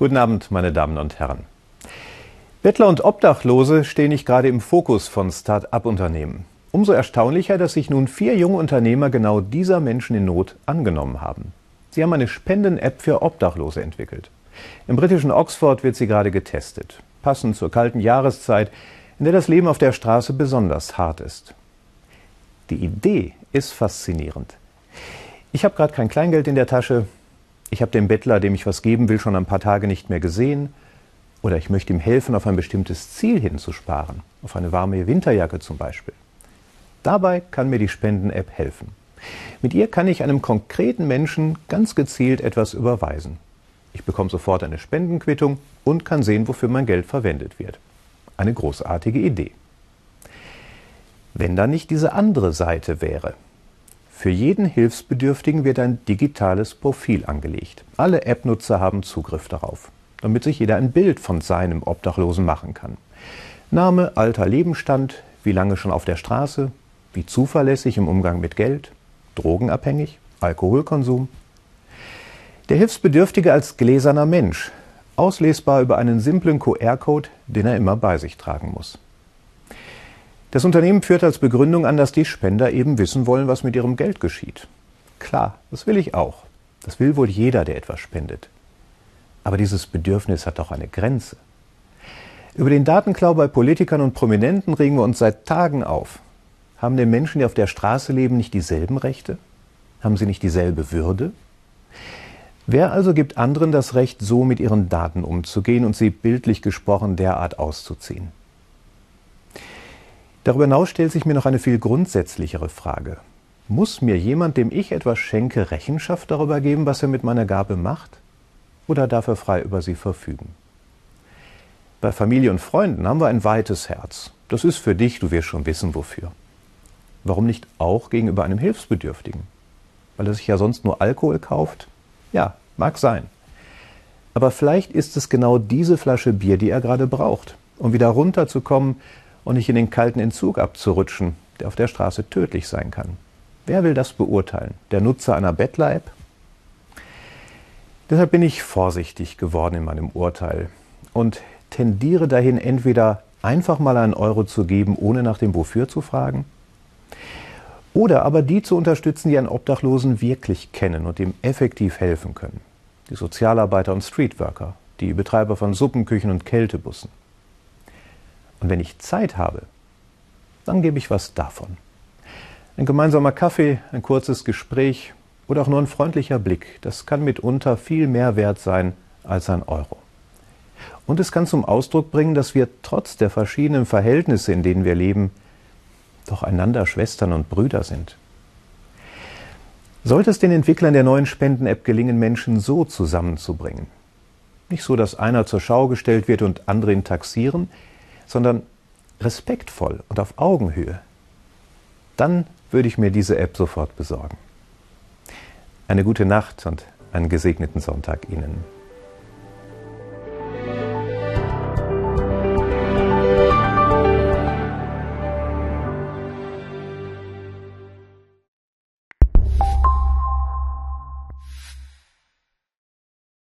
Guten Abend, meine Damen und Herren. Bettler und Obdachlose stehen nicht gerade im Fokus von Start-up-Unternehmen. Umso erstaunlicher, dass sich nun vier junge Unternehmer genau dieser Menschen in Not angenommen haben. Sie haben eine Spenden-App für Obdachlose entwickelt. Im britischen Oxford wird sie gerade getestet, passend zur kalten Jahreszeit, in der das Leben auf der Straße besonders hart ist. Die Idee ist faszinierend. Ich habe gerade kein Kleingeld in der Tasche, ich habe den Bettler, dem ich was geben will, schon ein paar Tage nicht mehr gesehen. Oder ich möchte ihm helfen, auf ein bestimmtes Ziel hinzusparen, auf eine warme Winterjacke zum Beispiel. Dabei kann mir die Spenden-App helfen. Mit ihr kann ich einem konkreten Menschen ganz gezielt etwas überweisen. Ich bekomme sofort eine Spendenquittung und kann sehen, wofür mein Geld verwendet wird. Eine großartige Idee. Wenn da nicht diese andere Seite wäre, für jeden Hilfsbedürftigen wird ein digitales Profil angelegt. Alle App-Nutzer haben Zugriff darauf, damit sich jeder ein Bild von seinem Obdachlosen machen kann. Name, Alter, Lebensstand, wie lange schon auf der Straße, wie zuverlässig im Umgang mit Geld, drogenabhängig, Alkoholkonsum. Der Hilfsbedürftige als gläserner Mensch, auslesbar über einen simplen QR-Code, den er immer bei sich tragen muss. Das Unternehmen führt als Begründung an, dass die Spender eben wissen wollen, was mit ihrem Geld geschieht. Klar, das will ich auch. Das will wohl jeder, der etwas spendet. Aber dieses Bedürfnis hat doch eine Grenze. Über den Datenklau bei Politikern und Prominenten regen wir uns seit Tagen auf. Haben denn Menschen, die auf der Straße leben, nicht dieselben Rechte? Haben sie nicht dieselbe Würde? Wer also gibt anderen das Recht, so mit ihren Daten umzugehen und sie bildlich gesprochen derart auszuziehen? Darüber hinaus stellt sich mir noch eine viel grundsätzlichere Frage. Muss mir jemand, dem ich etwas schenke, Rechenschaft darüber geben, was er mit meiner Gabe macht? Oder darf er frei über sie verfügen? Bei Familie und Freunden haben wir ein weites Herz. Das ist für dich, du wirst schon wissen, wofür. Warum nicht auch gegenüber einem Hilfsbedürftigen? Weil er sich ja sonst nur Alkohol kauft? Ja, mag sein. Aber vielleicht ist es genau diese Flasche Bier, die er gerade braucht, um wieder runterzukommen und nicht in den kalten Entzug abzurutschen, der auf der Straße tödlich sein kann. Wer will das beurteilen? Der Nutzer einer Bettler-App? Deshalb bin ich vorsichtig geworden in meinem Urteil und tendiere dahin, entweder einfach mal einen Euro zu geben, ohne nach dem Wofür zu fragen, oder aber die zu unterstützen, die einen Obdachlosen wirklich kennen und ihm effektiv helfen können. Die Sozialarbeiter und Streetworker, die Betreiber von Suppenküchen und Kältebussen. Und wenn ich Zeit habe, dann gebe ich was davon. Ein gemeinsamer Kaffee, ein kurzes Gespräch oder auch nur ein freundlicher Blick, das kann mitunter viel mehr wert sein als ein Euro. Und es kann zum Ausdruck bringen, dass wir trotz der verschiedenen Verhältnisse, in denen wir leben, doch einander Schwestern und Brüder sind. Sollte es den Entwicklern der neuen Spenden-App gelingen, Menschen so zusammenzubringen, nicht so, dass einer zur Schau gestellt wird und andere ihn taxieren, sondern respektvoll und auf Augenhöhe, dann würde ich mir diese App sofort besorgen. Eine gute Nacht und einen gesegneten Sonntag Ihnen.